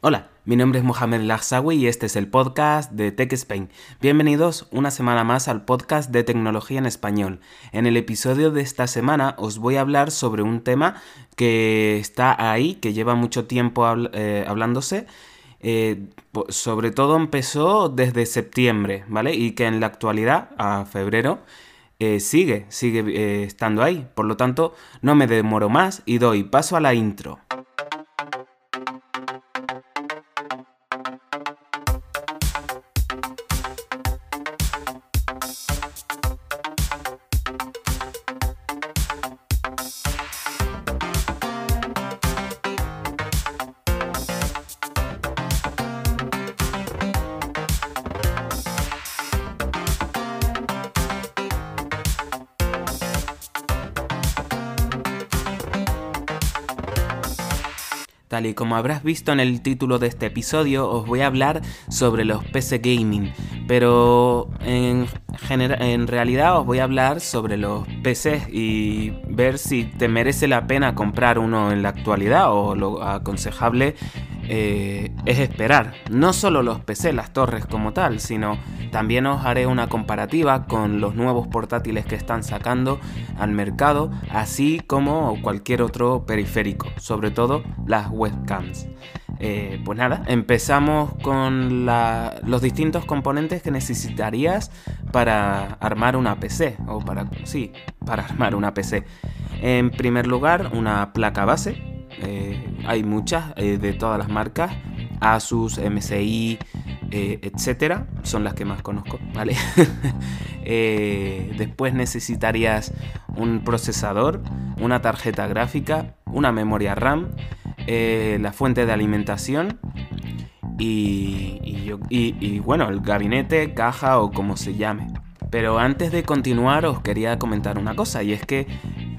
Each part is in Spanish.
Hola, mi nombre es Mohamed Lagsawi y este es el podcast de Tech Spain. Bienvenidos una semana más al podcast de tecnología en español. En el episodio de esta semana os voy a hablar sobre un tema que está ahí, que lleva mucho tiempo eh, hablándose. Eh, sobre todo empezó desde septiembre, ¿vale? Y que en la actualidad, a febrero, eh, sigue, sigue estando ahí. Por lo tanto, no me demoro más y doy paso a la intro. Y como habrás visto en el título de este episodio, os voy a hablar sobre los PC Gaming, pero en, en realidad os voy a hablar sobre los PCs y ver si te merece la pena comprar uno en la actualidad o lo aconsejable eh, es esperar. No solo los PC, las torres como tal, sino también os haré una comparativa con los nuevos portátiles que están sacando al mercado, así como cualquier otro periférico, sobre todo las webcams. Eh, pues nada, empezamos con los distintos componentes que necesitarías para armar una PC, o para, sí, para armar una PC. En primer lugar, una placa base, eh, hay muchas eh, de todas las marcas, Asus, MSI, eh, etcétera, son las que más conozco, ¿vale? después necesitarías un procesador, una tarjeta gráfica, una memoria RAM, la fuente de alimentación y, y, bueno, el gabinete, caja o como se llame. Pero antes de continuar os quería comentar una cosa y es que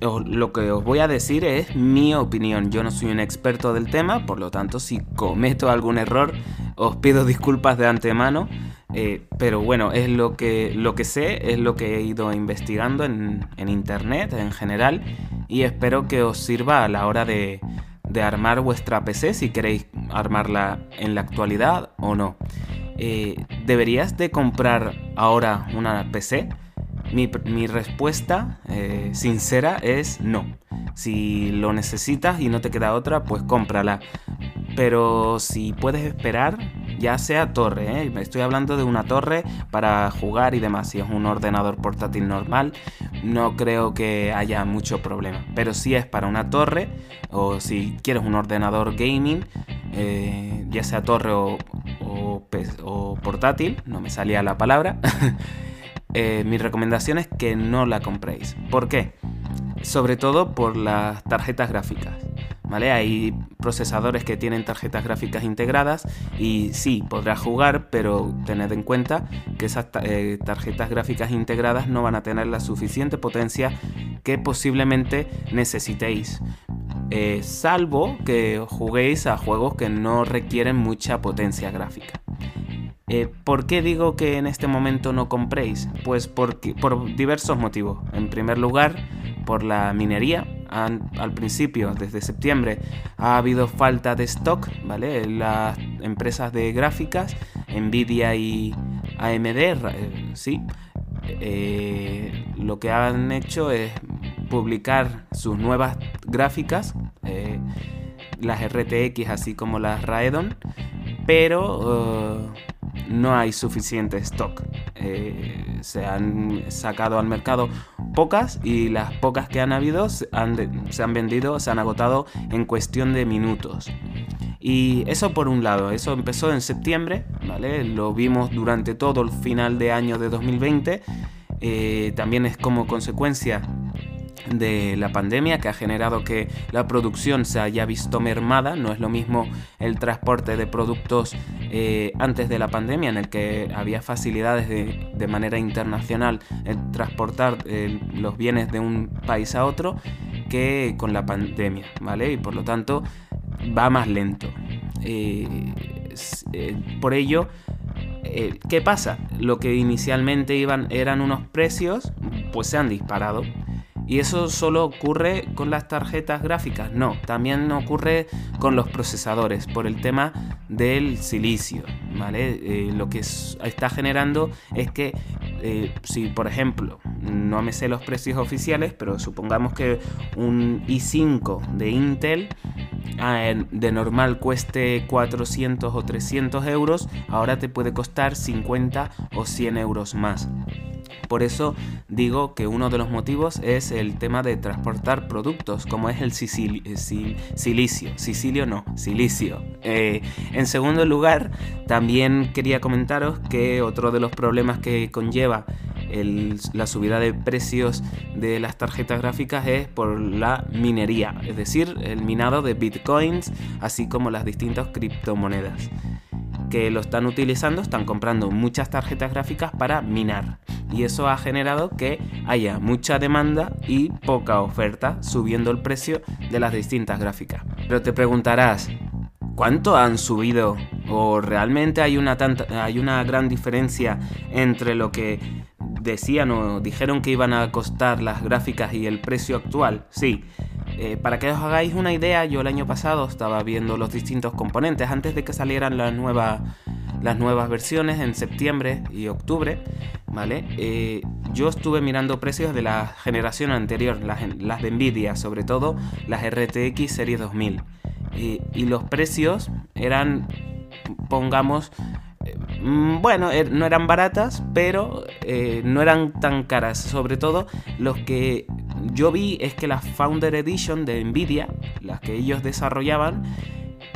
lo que os voy a decir es mi opinión. Yo no soy un experto del tema, por lo tanto si cometo algún error os pido disculpas de antemano. Eh, pero bueno, es lo que, lo que sé, es lo que he ido investigando en, internet en general y espero que os sirva a la hora de, de armar vuestra PC si queréis armarla en la actualidad o no. Eh, ¿Deberías de comprar ahora una PC? Mi, respuesta eh, sincera es no. Si lo necesitas y no te queda otra, pues cómprala. Pero si puedes esperar, ya sea torre, ¿eh? estoy hablando de una torre para jugar y demás. Si es un ordenador portátil normal, no creo que haya mucho problema. Pero si es para una torre, o si quieres un ordenador gaming, eh, ya sea torre o, o portátil, no me salía la palabra. Eh, mi recomendación es que no la compréis. ¿Por qué? Sobre todo por las tarjetas gráficas. ¿Vale? Hay procesadores que tienen tarjetas gráficas integradas y sí, podrás jugar, pero tened en cuenta que esas eh, tarjetas gráficas integradas no van a tener la suficiente potencia que posiblemente necesitéis. Eh, salvo que juguéis a juegos que no requieren mucha potencia gráfica. Eh, ¿Por qué digo que en este momento no compréis? Pues porque, por diversos motivos. En primer lugar, por la minería. al principio, desde septiembre, ha habido falta de stock, ¿vale? Las empresas de gráficas, Nvidia y AMD, eh, sí, eh, lo que han hecho es publicar sus nuevas gráficas, las RTX así como las Raedon, pero no hay suficiente stock. Eh, se han sacado al mercado pocas y las pocas que han habido se han, vendido, se han agotado en cuestión de minutos. Y eso por un lado, eso empezó en septiembre, ¿vale? Lo vimos durante todo el final de año de 2020. Eh, también es como consecuencia de la pandemia que ha generado que la producción se haya visto mermada. No es lo mismo el transporte de productos eh, antes de la pandemia en el que había facilidades de, manera internacional en transportar eh, los bienes de un país a otro que con la pandemia, ¿vale? Y por lo tanto va más lento. Eh, por ello, ¿qué pasa? Lo que inicialmente iban, eran unos precios, pues se han disparado Y eso solo ocurre con las tarjetas gráficas. No, también ocurre con los procesadores por el tema del silicio. ¿vale? Eh, lo que está generando es que eh, si por ejemplo, no me sé los precios oficiales, pero supongamos que un i5 de Intel ah, de normal cueste 400 o 300 euros, ahora te puede costar 50 o 100 euros más. Por eso digo que uno de los motivos es el tema de transportar productos, como es el eh, silicio. Sicilio no, silicio. Eh, en segundo lugar, también quería comentaros que otro de los problemas que conlleva la subida de precios de las tarjetas gráficas es por la minería, es decir, el minado de bitcoins, así como las distintas criptomonedas que lo están utilizando, están comprando muchas tarjetas gráficas para minar. Y eso ha generado que haya mucha demanda y poca oferta, subiendo el precio de las distintas gráficas. Pero te preguntarás, ¿cuánto han subido? ¿O realmente hay una, hay una gran diferencia entre lo que decían o dijeron que iban a costar las gráficas y el precio actual? Sí, eh, para que os hagáis una idea, yo el año pasado estaba viendo los distintos componentes antes de que salieran las nuevas, las nuevas versiones en septiembre y octubre, ¿vale? Eh, yo estuve mirando precios de la generación anterior, las, de Nvidia, sobre todo las RTX Serie 2000. y los precios eran, pongamos, Mm, bueno, er, no eran baratas, pero eh, no eran tan caras. Sobre todo, los que yo vi es que las Founder Edition de Nvidia, las que ellos desarrollaban,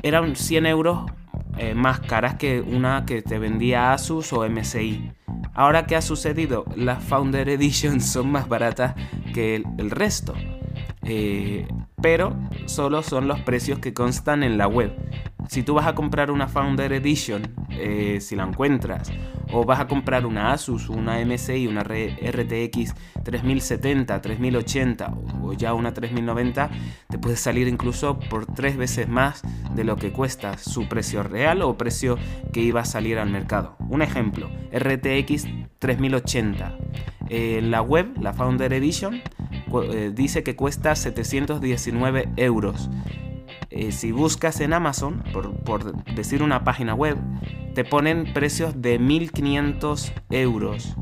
eran 100 euros eh, más caras que una que te vendía Asus o MSI. Ahora, ¿qué ha sucedido? Las Founder Edition son más baratas que el, resto. Eh, pero solo son los precios que constan en la web. Si tú vas a comprar una Founder Edition, eh, si la encuentras, o vas a comprar una Asus, una MSI, una RTX 3070, 3080 o ya una 3090, te puede salir incluso por tres veces más de lo que cuesta su precio real o precio que iba a salir al mercado. Un ejemplo, RTX 3080. en la web, la Founder Edition, eh, dice que cuesta 719 euros. Eh, si buscas en Amazon, por, decir una página web, te ponen precios de 1500 euros.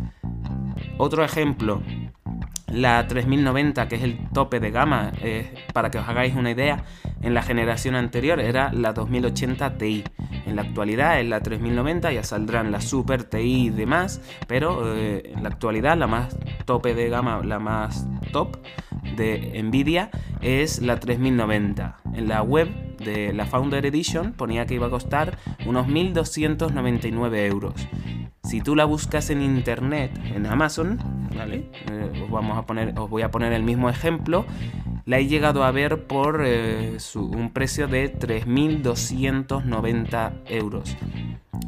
Otro ejemplo, la 3090, que es el tope de gama, eh, para que os hagáis una idea, en la generación anterior era la 2080 Ti. En la actualidad es la 3090, ya saldrán la Super Ti y demás, pero eh, en la actualidad la más tope de gama, la más top de Nvidia es la 3090. En la web de la Founder Edition ponía que iba a costar unos 1.299 euros. Si tú la buscas en internet, en Amazon, Eh, os, vamos a poner, os voy a poner el mismo ejemplo. La he llegado a ver por eh, un precio de 3.290 euros.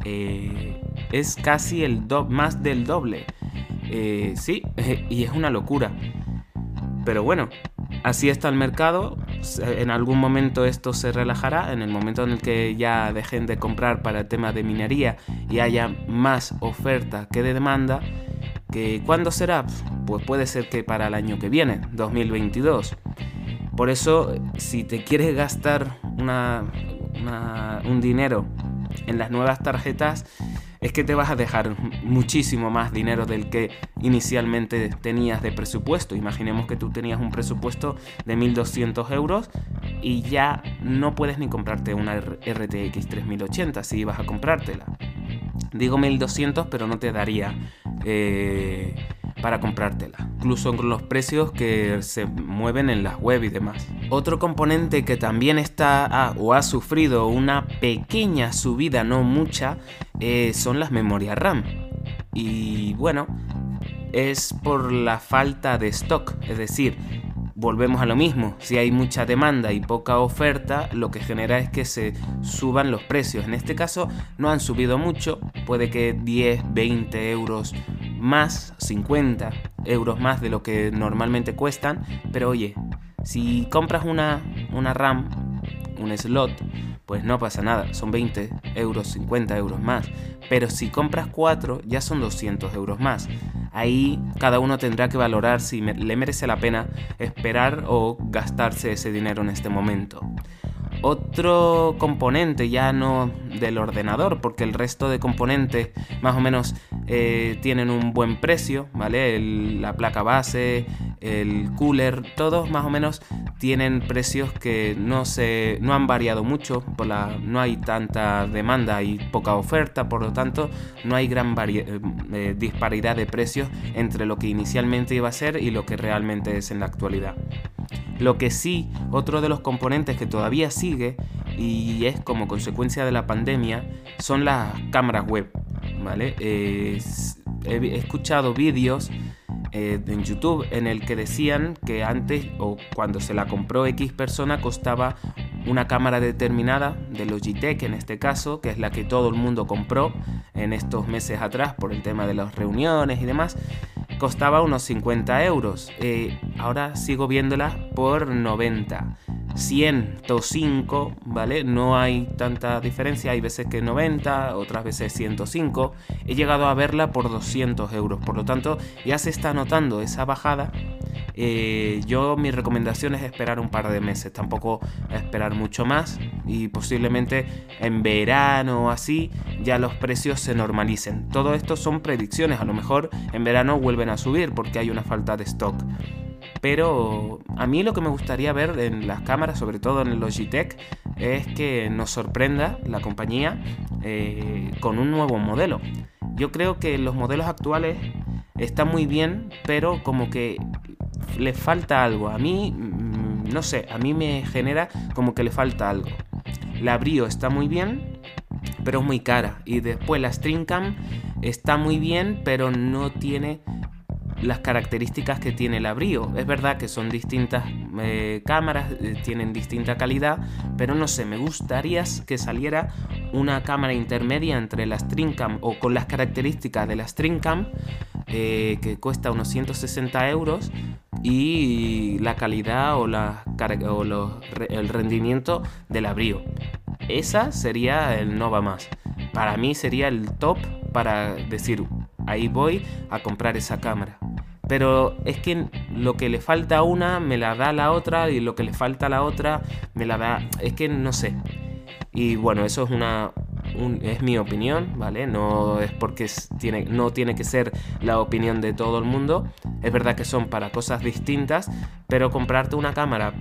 Eh, es casi el más del doble. sí, y es una locura. Pero bueno, así está el mercado. En algún momento esto se relajará. En el momento en el que ya dejen de comprar para el tema de minería y haya más oferta que de demanda. ¿Que ¿Cuándo será? Pues puede ser que para el año que viene, 2022. Por eso, si te quieres gastar un dinero en las nuevas tarjetas, es que te vas a dejar muchísimo más dinero del que inicialmente tenías de presupuesto. Imaginemos que tú tenías un presupuesto de 1.200 euros y ya no puedes ni comprarte una RTX 3080 si ibas a comprártela. Digo 1200, pero no te daría eh, para comprártela, incluso con los precios que se mueven en las web y demás. Otro componente que también está ah, o ha sufrido una pequeña subida, no mucha, eh, son las memorias RAM. Y bueno, es por la falta de stock, es decir, volvemos a lo mismo, si hay mucha demanda y poca oferta, lo que genera es que se suban los precios. En este caso no han subido mucho, puede que 10, 20 euros más, 50 euros más de lo que normalmente cuestan, pero oye, si compras una, una RAM, un slot, pues no pasa nada, son 20 euros, 50 euros más. Pero si compras 4 ya son 200 euros más. Ahí cada uno tendrá que valorar si le merece la pena esperar o gastarse ese dinero en este momento. Otro componente ya no del ordenador, porque el resto de componentes más o menos eh, tienen un buen precio, ¿vale? la placa base, el cooler, todos más o menos tienen precios que no, se, no han variado mucho, no hay tanta demanda y poca oferta, por lo tanto no hay gran eh, disparidad de precios entre lo que inicialmente iba a ser y lo que realmente es en la actualidad. Lo que sí, otro de los componentes que todavía sigue y es como consecuencia de la pandemia son las cámaras web. ¿vale? he escuchado vídeos eh, en YouTube en el que decían que antes o cuando se la compró X persona costaba una cámara determinada de Logitech en este caso, que es la que todo el mundo compró en estos meses atrás por el tema de las reuniones y demás costaba unos 50 euros. Eh, ahora sigo viéndola por 90. 105, ¿vale? No hay tanta diferencia, hay veces que 90, otras veces 105. He llegado a verla por 200 euros, por lo tanto ya se está notando esa bajada. Eh, yo mi recomendación es esperar un par de meses, tampoco esperar mucho más y posiblemente en verano o así ya los precios se normalicen. Todo esto son predicciones, a lo mejor en verano vuelven a subir porque hay una falta de stock. Pero a mí lo que me gustaría ver en las cámaras, sobre todo en el Logitech, es que nos sorprenda la compañía eh, con un nuevo modelo. Yo creo que los modelos actuales están muy bien, pero como que le falta algo. A mí, mm, no sé, a mí me genera como que le falta algo. La Brio está muy bien, pero es muy cara. Y después la Stringcam está muy bien, pero no tiene las características que tiene el Brio. Es verdad que son distintas eh, cámaras, eh, tienen distinta calidad, pero no sé, me gustaría que saliera una cámara intermedia entre la Stringcam o con las características de la Stringcam, eh, que cuesta unos 160 euros, y la calidad o, la, o el rendimiento del Brio. Esa sería el Nova más. Para mí sería el top para decir, ahí voy a comprar esa cámara. Pero es que lo que le falta a una me la da la otra y lo que le falta a la otra me la da... Es que no sé. Y bueno, eso es una, es mi opinión, ¿vale? No es porque tiene, no tiene que ser la opinión de todo el mundo. Es verdad que son para cosas distintas, pero comprarte una cámara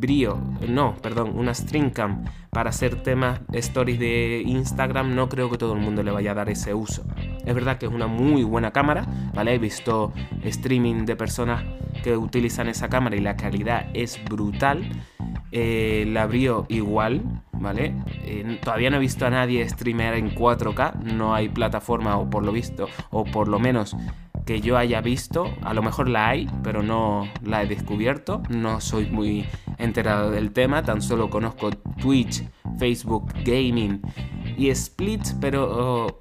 brío, no, perdón, una string cam para hacer temas stories de Instagram, no creo que todo el mundo le vaya a dar ese uso. Es verdad que es una muy buena cámara, ¿vale? He visto streaming de personas que utilizan esa cámara y la calidad es brutal. Eh, la brío igual, ¿vale? Eh, todavía no he visto a nadie streamer en 4K, no hay plataforma o por lo visto, o por lo menos que yo haya visto, a lo mejor la hay, pero no la he descubierto, no soy muy enterado del tema, tan solo conozco Twitch, Facebook Gaming y Split, pero oh,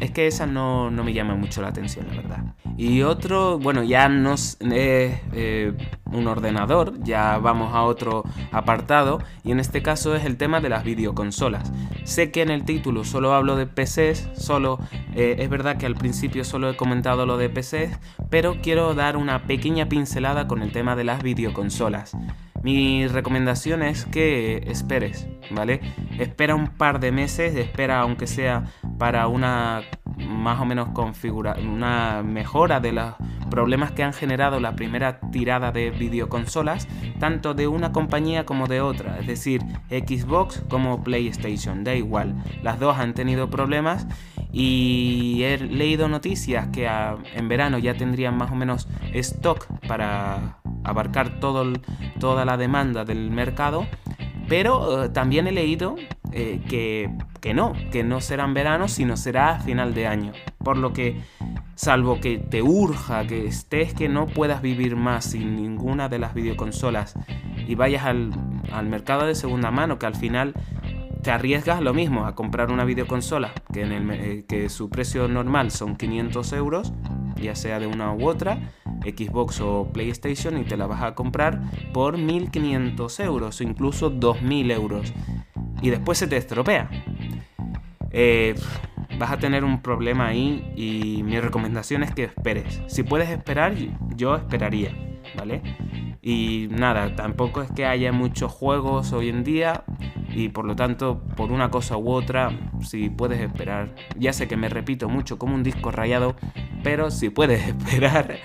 es que esa no, me llama mucho la atención, la verdad. Y otro, bueno, ya no es eh, un ordenador, ya vamos a otro apartado, y en este caso es el tema de las videoconsolas. Sé que en el título solo hablo de PCs, solo eh, es verdad que al principio solo he comentado lo de PCs, pero quiero dar una pequeña pincelada con el tema de las videoconsolas. Mi recomendación es que esperes, ¿vale? Espera un par de meses, espera aunque sea para una más o menos configura una mejora de los problemas que han generado la primera tirada de videoconsolas, tanto de una compañía como de otra, es decir, Xbox como PlayStation, da igual, las dos han tenido problemas y he leído noticias que en verano ya tendrían más o menos stock para abarcar toda la demanda del mercado, pero eh, también he leído eh, que, que no, que no será en verano, sino será a final de año. Por lo que, salvo que te urja, que estés, que no puedas vivir más sin ninguna de las videoconsolas y vayas al, al mercado de segunda mano, que al final te arriesgas lo mismo a comprar una videoconsola que, en el, eh, que su precio normal son 500 euros, ya sea de una u otra, Xbox o PlayStation, y te la vas a comprar por 1500 euros o incluso 2000 euros. y después se te estropea. Eh, vas a tener un problema ahí y mi recomendación es que esperes. Si puedes esperar, yo esperaría, ¿vale? Y nada, tampoco es que haya muchos juegos hoy en día y por lo tanto, por una cosa u otra, si puedes esperar, ya sé que me repito mucho como un disco rayado, pero si puedes esperar,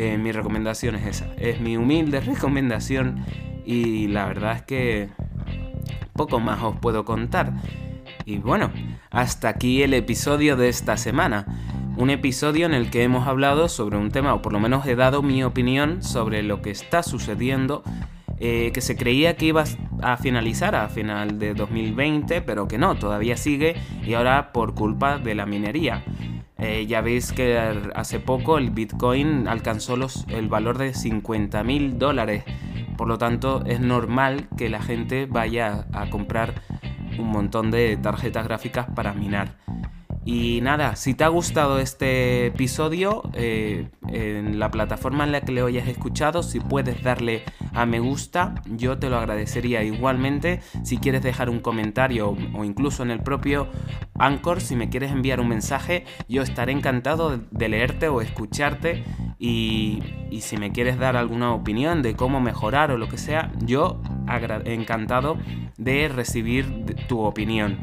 eh, mi recomendación es esa. Es mi humilde recomendación y la verdad es que poco más os puedo contar. Y bueno, hasta aquí el episodio de esta semana. Un episodio en el que hemos hablado sobre un tema, o por lo menos he dado mi opinión sobre lo que está sucediendo, eh, que se creía que iba a finalizar a final de 2020, pero que no, todavía sigue y ahora por culpa de la minería. Eh, ya veis que hace poco el Bitcoin alcanzó los, el valor de 50 mil dólares. Por lo tanto, es normal que la gente vaya a comprar un montón de tarjetas gráficas para minar. Y nada, si te ha gustado este episodio, eh, en la plataforma en la que lo hayas escuchado, si puedes darle a me gusta, yo te lo agradecería igualmente. Si quieres dejar un comentario o incluso en el propio Anchor, si me quieres enviar un mensaje, yo estaré encantado de leerte o escucharte. Y, y si me quieres dar alguna opinión de cómo mejorar o lo que sea, yo encantado de recibir tu opinión.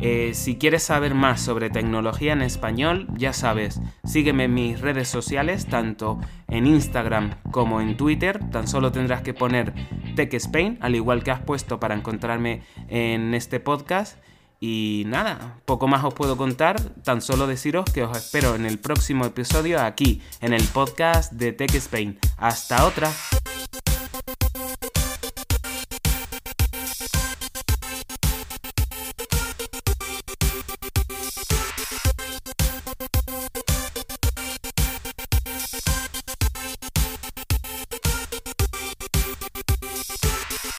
Eh, si quieres saber más sobre tecnología en español, ya sabes, sígueme en mis redes sociales, tanto en Instagram como en Twitter. Tan solo tendrás que poner TechSpain, al igual que has puesto para encontrarme en este podcast. Y nada, poco más os puedo contar, tan solo deciros que os espero en el próximo episodio aquí, en el podcast de TechSpain. Hasta otra.